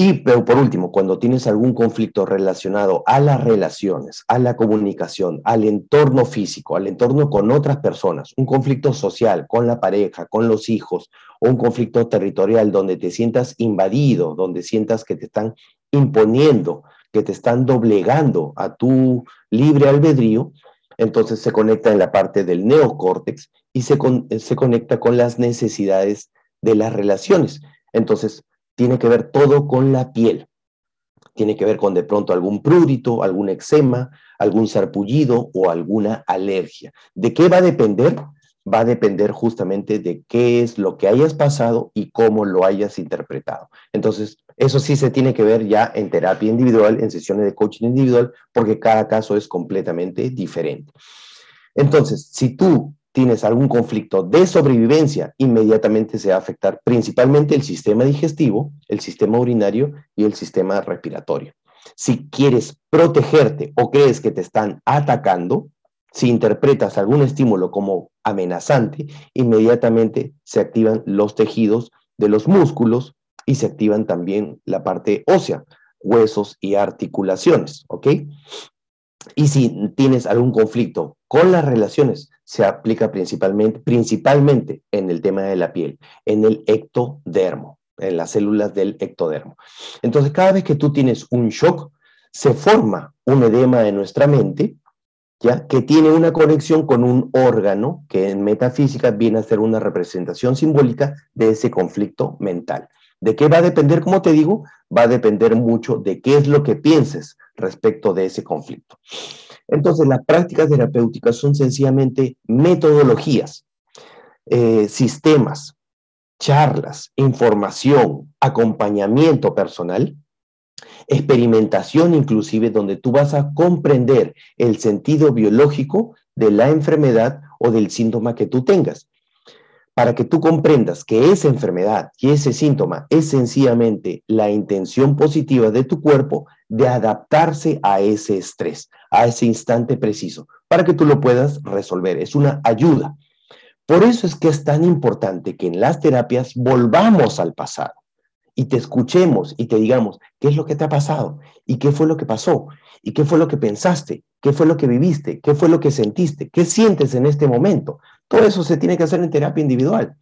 Y pero por último, cuando tienes algún conflicto relacionado a las relaciones, a la comunicación, al entorno físico, al entorno con otras personas, un conflicto social con la pareja, con los hijos, o un conflicto territorial donde te sientas invadido, donde sientas que te están imponiendo, que te están doblegando a tu libre albedrío, entonces se conecta en la parte del neocórtex y se, se conecta con las necesidades de las relaciones. Entonces, tiene que ver todo con la piel. Tiene que ver con de pronto algún prurito, algún eczema, algún sarpullido o alguna alergia. ¿De qué va a depender? Va a depender justamente de qué es lo que hayas pasado y cómo lo hayas interpretado. Entonces, eso sí se tiene que ver ya en terapia individual, en sesiones de coaching individual, porque cada caso es completamente diferente. Entonces, si tú tienes algún conflicto de sobrevivencia, inmediatamente se va a afectar principalmente el sistema digestivo, el sistema urinario y el sistema respiratorio. Si quieres protegerte o crees que te están atacando, si interpretas algún estímulo como amenazante, inmediatamente se activan los tejidos de los músculos, y se activan también la parte ósea, huesos y articulaciones, ¿ok? Y si tienes algún conflicto con las relaciones, se aplica principalmente, principalmente en el tema de la piel, en el ectodermo, en las células del ectodermo. Entonces, cada vez que tú tienes un shock, se forma un edema en nuestra mente, ¿ya? que tiene una conexión con un órgano que en metafísica viene a ser una representación simbólica de ese conflicto mental. ¿De qué va a depender? Como te digo, va a depender mucho de qué es lo que pienses respecto de ese conflicto. Entonces, las prácticas terapéuticas son sencillamente metodologías, eh, sistemas, charlas, información, acompañamiento personal, experimentación inclusive, donde tú vas a comprender el sentido biológico de la enfermedad o del síntoma que tú tengas para que tú comprendas que esa enfermedad y ese síntoma es sencillamente la intención positiva de tu cuerpo de adaptarse a ese estrés, a ese instante preciso, para que tú lo puedas resolver. Es una ayuda. Por eso es que es tan importante que en las terapias volvamos al pasado y te escuchemos y te digamos, ¿qué es lo que te ha pasado? ¿Y qué fue lo que pasó? ¿Y qué fue lo que pensaste? ¿Qué fue lo que viviste? ¿Qué fue lo que sentiste? ¿Qué sientes en este momento? Todo eso se tiene que hacer en terapia individual.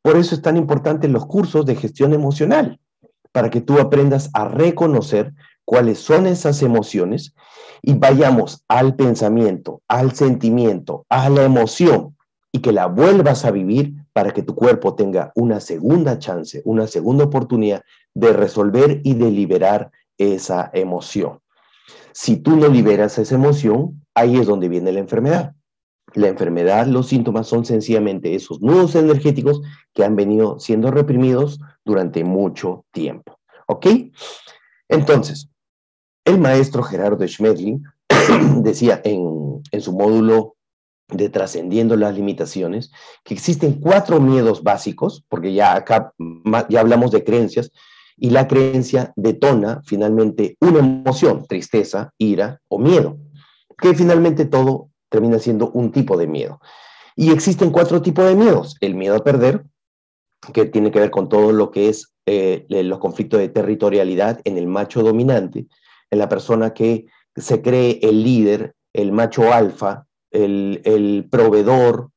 Por eso es tan importante los cursos de gestión emocional, para que tú aprendas a reconocer cuáles son esas emociones y vayamos al pensamiento, al sentimiento, a la emoción y que la vuelvas a vivir para que tu cuerpo tenga una segunda chance, una segunda oportunidad de resolver y de liberar esa emoción. Si tú no liberas esa emoción, ahí es donde viene la enfermedad. La enfermedad, los síntomas son sencillamente esos nudos energéticos que han venido siendo reprimidos durante mucho tiempo. ¿Ok? Entonces, el maestro Gerardo Schmedling decía en, en su módulo de trascendiendo las limitaciones, que existen cuatro miedos básicos, porque ya acá ya hablamos de creencias, y la creencia detona finalmente una emoción, tristeza, ira o miedo, que finalmente todo termina siendo un tipo de miedo. Y existen cuatro tipos de miedos. El miedo a perder, que tiene que ver con todo lo que es eh, los conflictos de territorialidad en el macho dominante, en la persona que se cree el líder, el macho alfa, el, proveedor,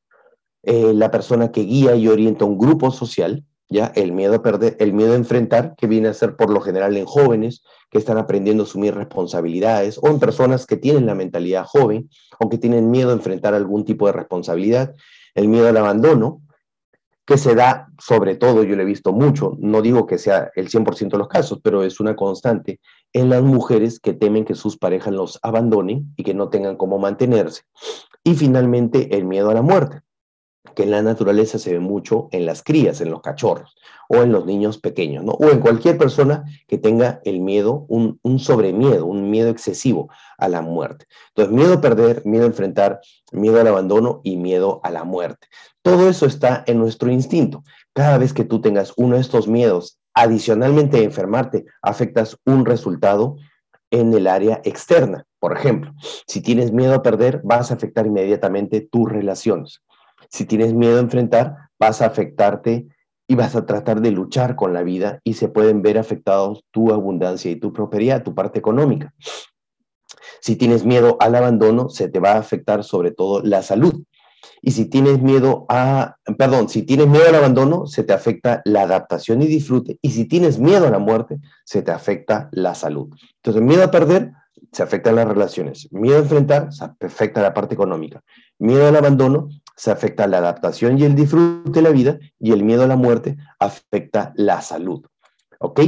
eh, la persona que guía y orienta un grupo social, ¿ya? El miedo a perder, el miedo a enfrentar, que viene a ser por lo general en jóvenes que están aprendiendo a asumir responsabilidades, o en personas que tienen la mentalidad joven, o que tienen miedo a enfrentar algún tipo de responsabilidad, el miedo al abandono, que se da sobre todo, yo lo he visto mucho, no digo que sea el 100% de los casos, pero es una constante en las mujeres que temen que sus parejas los abandonen y que no tengan cómo mantenerse. Y finalmente el miedo a la muerte, que en la naturaleza se ve mucho en las crías, en los cachorros o en los niños pequeños, ¿no? O en cualquier persona que tenga el miedo, un, sobremiedo, un miedo excesivo a la muerte. Entonces, miedo a perder, miedo a enfrentar, miedo al abandono y miedo a la muerte. Todo eso está en nuestro instinto. Cada vez que tú tengas uno de estos miedos adicionalmente de enfermarte, afectas un resultado en el área externa. Por ejemplo, si tienes miedo a perder, vas a afectar inmediatamente tus relaciones. Si tienes miedo a enfrentar, vas a afectarte y vas a tratar de luchar con la vida y se pueden ver afectados tu abundancia y tu prosperidad, tu parte económica. Si tienes miedo al abandono, se te va a afectar sobre todo la salud. Y si tienes miedo a, perdón, si tienes miedo al abandono, se te afecta la adaptación y disfrute. Y si tienes miedo a la muerte, se te afecta la salud. Entonces, miedo a perder, se afectan las relaciones. Miedo a enfrentar, se afecta la parte económica. Miedo al abandono, se afecta la adaptación y el disfrute de la vida. Y el miedo a la muerte afecta la salud. ¿Ok?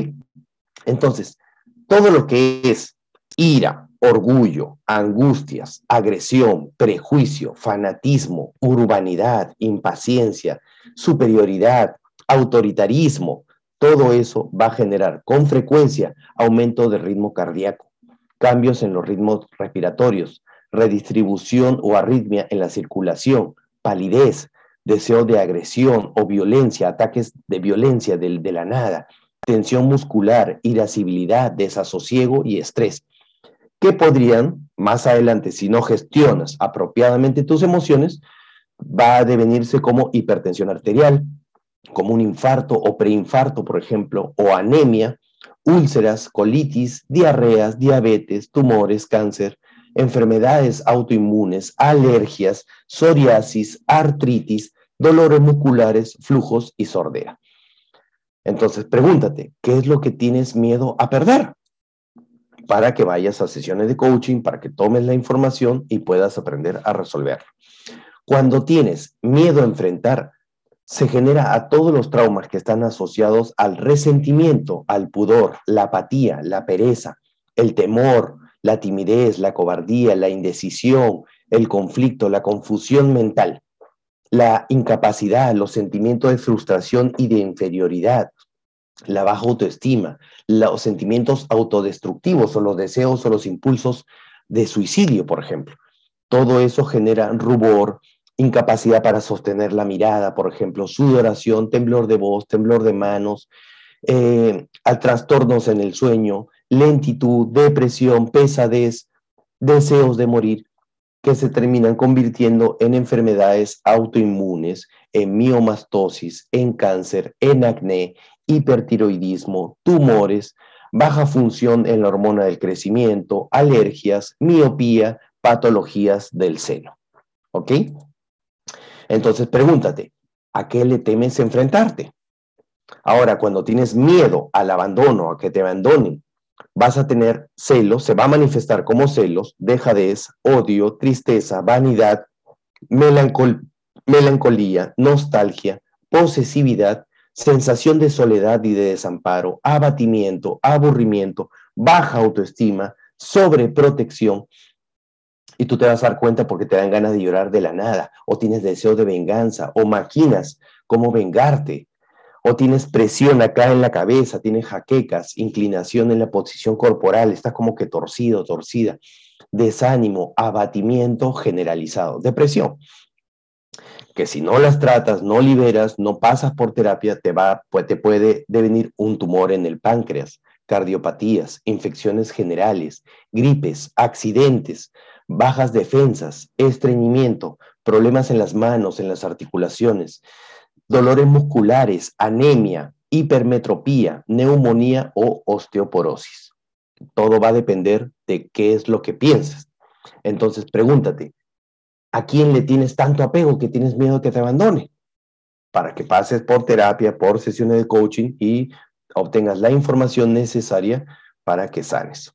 Entonces, todo lo que es ira, orgullo, angustias, agresión, prejuicio, fanatismo, urbanidad, impaciencia, superioridad, autoritarismo, todo eso va a generar con frecuencia aumento del ritmo cardíaco, cambios en los ritmos respiratorios, redistribución o arritmia en la circulación, palidez, deseo de agresión o violencia, ataques de violencia de, de la nada, tensión muscular, irascibilidad, desasosiego y estrés. Que podrían, más adelante, si no gestionas apropiadamente tus emociones, va a devenirse como hipertensión arterial, como un infarto o preinfarto, por ejemplo, o anemia, úlceras, colitis, diarreas, diabetes, tumores, cáncer, enfermedades autoinmunes, alergias, psoriasis, artritis, dolores musculares, flujos y sordera. Entonces, pregúntate, ¿qué es lo que tienes miedo a perder? para que vayas a sesiones de coaching, para que tomes la información y puedas aprender a resolverlo. Cuando tienes miedo a enfrentar, se genera a todos los traumas que están asociados al resentimiento, al pudor, la apatía, la pereza, el temor, la timidez, la cobardía, la indecisión, el conflicto, la confusión mental, la incapacidad, los sentimientos de frustración y de inferioridad, la baja autoestima, los sentimientos autodestructivos o los deseos o los impulsos de suicidio, por ejemplo. Todo eso genera rubor, incapacidad para sostener la mirada, por ejemplo, sudoración, temblor de voz, temblor de manos, eh, trastornos en el sueño, lentitud, depresión, pesadez, deseos de morir, que se terminan convirtiendo en enfermedades autoinmunes, en miomastosis, en cáncer, en acné hipertiroidismo, tumores, baja función en la hormona del crecimiento, alergias, miopía, patologías del seno. ¿Ok? Entonces pregúntate, ¿a qué le temes enfrentarte? Ahora, cuando tienes miedo al abandono, a que te abandonen, vas a tener celos, se va a manifestar como celos, dejadez, odio, tristeza, vanidad, melancolía, nostalgia, posesividad, sensación de soledad y de desamparo, abatimiento, aburrimiento, baja autoestima, sobreprotección. Y tú te vas a dar cuenta porque te dan ganas de llorar de la nada, o tienes deseo de venganza, o maquinas cómo vengarte, o tienes presión acá en la cabeza, tienes jaquecas, inclinación en la posición corporal, estás como que torcido, torcida, desánimo, abatimiento generalizado, depresión que si no las tratas, no liberas, no pasas por terapia, te, va, pues, te puede devenir un tumor en el páncreas, cardiopatías, infecciones generales, gripes, accidentes, bajas defensas, estreñimiento, problemas en las manos, en las articulaciones, dolores musculares, anemia, hipermetropía, neumonía o osteoporosis. Todo va a depender de qué es lo que piensas. Entonces pregúntate, ¿A quién le tienes tanto apego que tienes miedo que te abandone? Para que pases por terapia, por sesiones de coaching y obtengas la información necesaria para que sanes.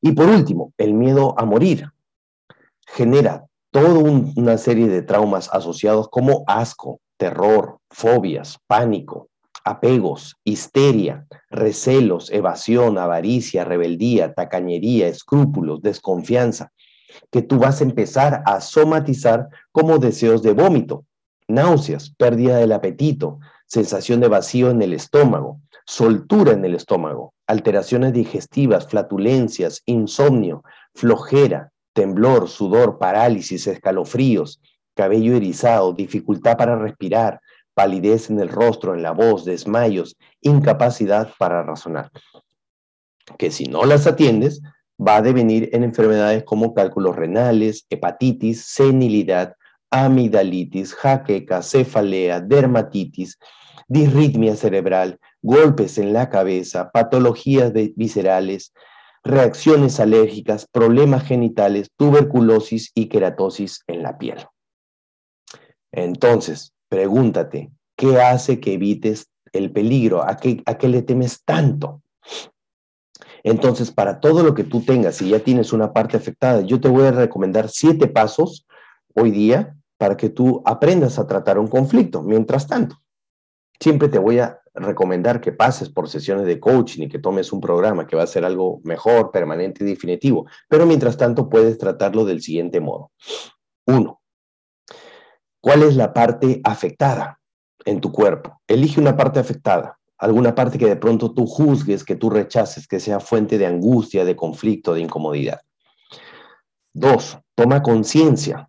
Y por último, el miedo a morir genera toda una serie de traumas asociados como asco, terror, fobias, pánico, apegos, histeria, recelos, evasión, avaricia, rebeldía, tacañería, escrúpulos, desconfianza, que tú vas a empezar a somatizar como deseos de vómito, náuseas, pérdida del apetito, sensación de vacío en el estómago, soltura en el estómago, alteraciones digestivas, flatulencias, insomnio, flojera, temblor, sudor, parálisis, escalofríos, cabello erizado, dificultad para respirar, palidez en el rostro, en la voz, desmayos, incapacidad para razonar. Que si no las atiendes, va a devenir en enfermedades como cálculos renales, hepatitis, senilidad, amigdalitis, jaqueca, cefalea, dermatitis, disritmia cerebral, golpes en la cabeza, patologías viscerales, reacciones alérgicas, problemas genitales, tuberculosis y queratosis en la piel. Entonces, pregúntate, ¿qué hace que evites el peligro? ¿A qué, a qué le temes tanto? Entonces, para todo lo que tú tengas, si ya tienes una parte afectada, yo te voy a recomendar siete pasos hoy día para que tú aprendas a tratar un conflicto. Mientras tanto, siempre te voy a recomendar que pases por sesiones de coaching y que tomes un programa que va a ser algo mejor, permanente y definitivo. Pero mientras tanto, puedes tratarlo del siguiente modo. Uno, ¿cuál es la parte afectada en tu cuerpo? Elige una parte afectada alguna parte que de pronto tú juzgues, que tú rechaces, que sea fuente de angustia, de conflicto, de incomodidad. Dos, toma conciencia.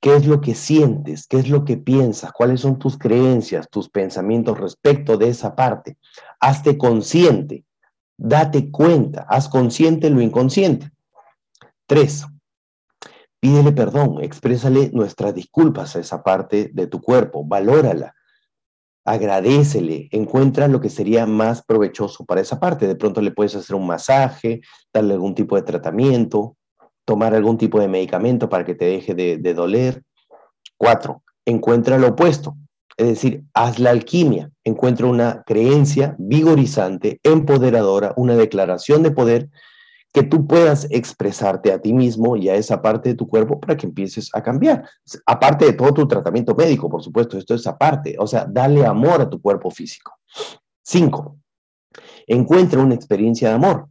¿Qué es lo que sientes? ¿Qué es lo que piensas? ¿Cuáles son tus creencias, tus pensamientos respecto de esa parte? Hazte consciente. Date cuenta. Haz consciente lo inconsciente. Tres, pídele perdón. Exprésale nuestras disculpas a esa parte de tu cuerpo. Valórala agradecele, encuentra lo que sería más provechoso para esa parte. De pronto le puedes hacer un masaje, darle algún tipo de tratamiento, tomar algún tipo de medicamento para que te deje de, doler. Cuatro, encuentra lo opuesto. Es decir, haz la alquimia, encuentra una creencia vigorizante, empoderadora, una declaración de poder que tú puedas expresarte a ti mismo y a esa parte de tu cuerpo para que empieces a cambiar. Aparte de todo tu tratamiento médico, por supuesto, esto es aparte. O sea, dale amor a tu cuerpo físico. Cinco, encuentra una experiencia de amor.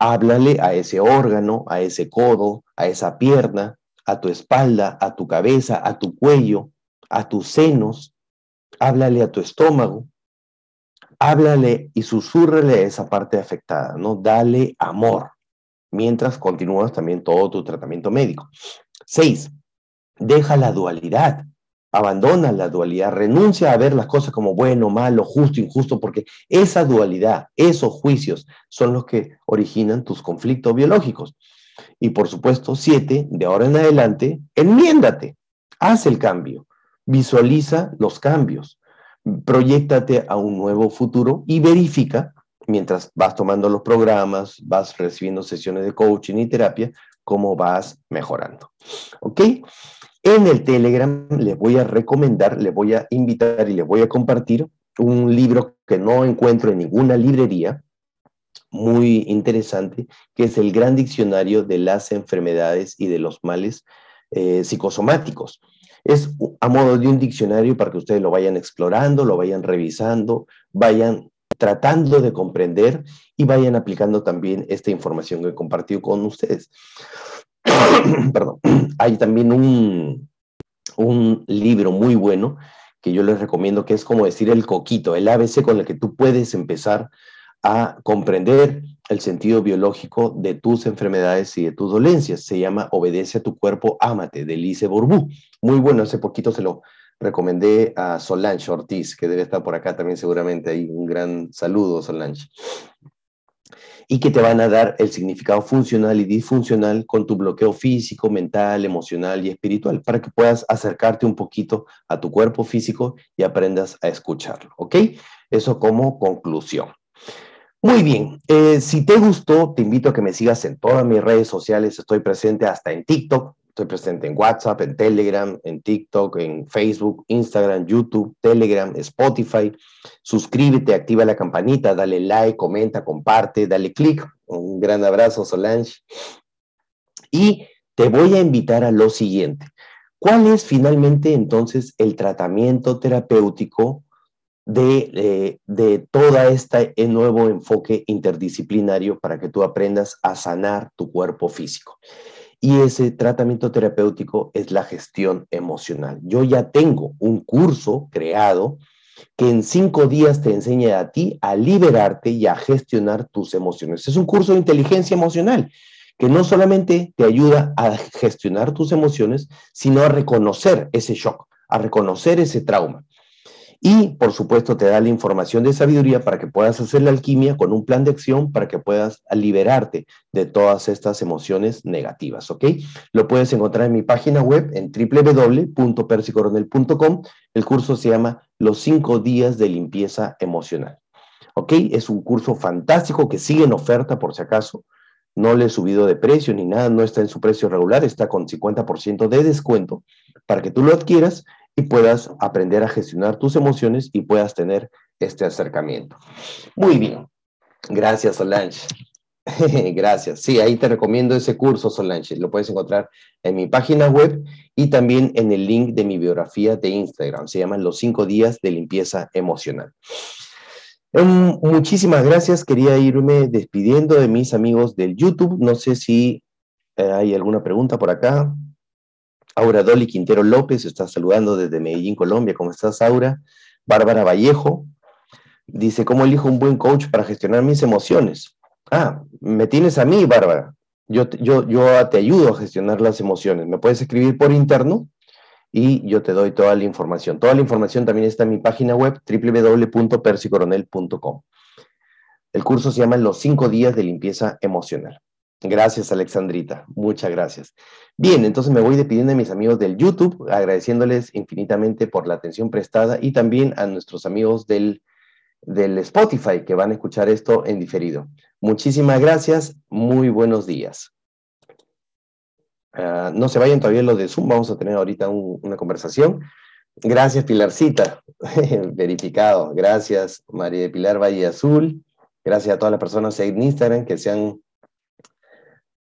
Háblale a ese órgano, a ese codo, a esa pierna, a tu espalda, a tu cabeza, a tu cuello, a tus senos. Háblale a tu estómago. Háblale y susúrrele a esa parte afectada, ¿no? Dale amor mientras continúas también todo tu tratamiento médico. Seis, deja la dualidad, abandona la dualidad, renuncia a ver las cosas como bueno, malo, justo, injusto, porque esa dualidad, esos juicios son los que originan tus conflictos biológicos. Y por supuesto, siete, de ahora en adelante, enmiéndate, haz el cambio, visualiza los cambios, proyectate a un nuevo futuro y verifica mientras vas tomando los programas, vas recibiendo sesiones de coaching y terapia, cómo vas mejorando. ¿Ok? En el Telegram les voy a recomendar, les voy a invitar y les voy a compartir un libro que no encuentro en ninguna librería, muy interesante, que es el Gran Diccionario de las Enfermedades y de los Males eh, Psicosomáticos. Es a modo de un diccionario para que ustedes lo vayan explorando, lo vayan revisando, vayan tratando de comprender y vayan aplicando también esta información que he compartido con ustedes. Perdón. Hay también un, un libro muy bueno que yo les recomiendo, que es como decir el coquito, el ABC con el que tú puedes empezar a comprender el sentido biológico de tus enfermedades y de tus dolencias. Se llama Obedece a tu cuerpo, ámate, de Lise Borbú. Muy bueno, hace poquito se lo, recomendé a Solange Ortiz, que debe estar por acá también seguramente. Ahí un gran saludo, Solange. Y que te van a dar el significado funcional y disfuncional con tu bloqueo físico, mental, emocional y espiritual, para que puedas acercarte un poquito a tu cuerpo físico y aprendas a escucharlo. ¿Ok? Eso como conclusión. Muy bien, eh, si te gustó, te invito a que me sigas en todas mis redes sociales. Estoy presente hasta en TikTok, Estoy presente en WhatsApp, en Telegram, en TikTok, en Facebook, Instagram, YouTube, Telegram, Spotify. Suscríbete, activa la campanita, dale like, comenta, comparte, dale click. Un gran abrazo, Solange. Y te voy a invitar a lo siguiente. ¿Cuál es finalmente entonces el tratamiento terapéutico de, eh, de toda este nuevo enfoque interdisciplinario para que tú aprendas a sanar tu cuerpo físico? Y ese tratamiento terapéutico es la gestión emocional. Yo ya tengo un curso creado que en cinco días te enseña a ti a liberarte y a gestionar tus emociones. Es un curso de inteligencia emocional que no solamente te ayuda a gestionar tus emociones, sino a reconocer ese shock, a reconocer ese trauma. Y, por supuesto, te da la información de sabiduría para que puedas hacer la alquimia con un plan de acción para que puedas liberarte de todas estas emociones negativas, ¿ok? Lo puedes encontrar en mi página web en www.persicoronel.com. El curso se llama Los cinco días de limpieza emocional. ¿Ok? Es un curso fantástico que sigue en oferta por si acaso. No le he subido de precio ni nada, no está en su precio regular, está con 50% de descuento para que tú lo adquieras y puedas aprender a gestionar tus emociones y puedas tener este acercamiento. Muy bien. Gracias, Solange. Gracias. Sí, ahí te recomiendo ese curso, Solange. Lo puedes encontrar en mi página web y también en el link de mi biografía de Instagram. Se llaman Los cinco días de limpieza emocional. Em, muchísimas gracias. Quería irme despidiendo de mis amigos del YouTube. No sé si eh, hay alguna pregunta por acá. Aura Dolly Quintero López está saludando desde Medellín, Colombia. ¿Cómo estás, Aura? Bárbara Vallejo dice, ¿cómo elijo un buen coach para gestionar mis emociones? Ah, me tienes a mí, Bárbara. Yo, yo, yo te ayudo a gestionar las emociones. Me puedes escribir por interno y yo te doy toda la información. Toda la información también está en mi página web www.persicoronel.com. El curso se llama Los cinco días de limpieza emocional. Gracias, Alexandrita. Muchas gracias. Bien, entonces me voy despidiendo de mis amigos del YouTube, agradeciéndoles infinitamente por la atención prestada y también a nuestros amigos del, Spotify que van a escuchar esto en diferido. Muchísimas gracias. Muy buenos días. Ah, no se vayan todavía los de Zoom, vamos a tener ahorita una conversación. Gracias, Pilarcita. Verificado. Gracias, María de Pilar Valle Azul. Gracias a todas las personas en Instagram que se han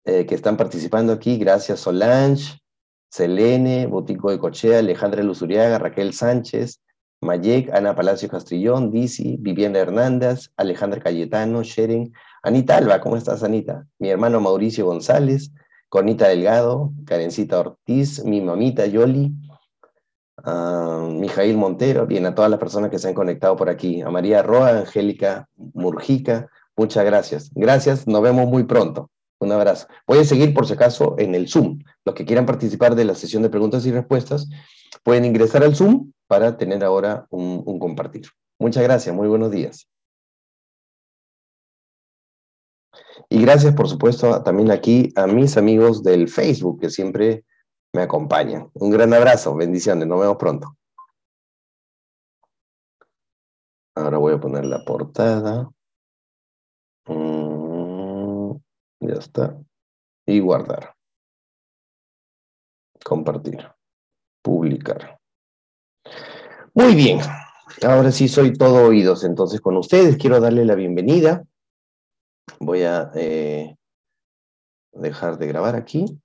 eh, que están participando aquí. Gracias Solange, Selene, Botico de Cochea, Alejandra Luzuriaga, Raquel Sánchez, Mayek, Ana Palacio Castrillón, Disi, Viviana Hernández, Alejandra Cayetano, Sheren, Anita Alba, ¿cómo estás Anita? Mi hermano Mauricio González, Conita Delgado, Karencita Ortiz, mi mamita Yoli, uh, Mijail Montero, bien, a todas las personas que se han conectado por aquí, a María Roa, Angélica Murjica, muchas gracias. Gracias, nos vemos muy pronto. Un abrazo. Voy a seguir por si acaso en el Zoom. Los que quieran participar de la sesión de preguntas y respuestas pueden ingresar al Zoom para tener ahora un, compartir. Muchas gracias, muy buenos días. Y gracias, por supuesto, también aquí a mis amigos del Facebook que siempre me acompañan. Un gran abrazo, bendiciones, nos vemos pronto. Ahora voy a poner la portada. Ya está. Y guardar. Compartir. Publicar. Muy bien. Ahora sí soy todo oídos. Entonces con ustedes quiero darle la bienvenida. Voy a eh, dejar de grabar aquí.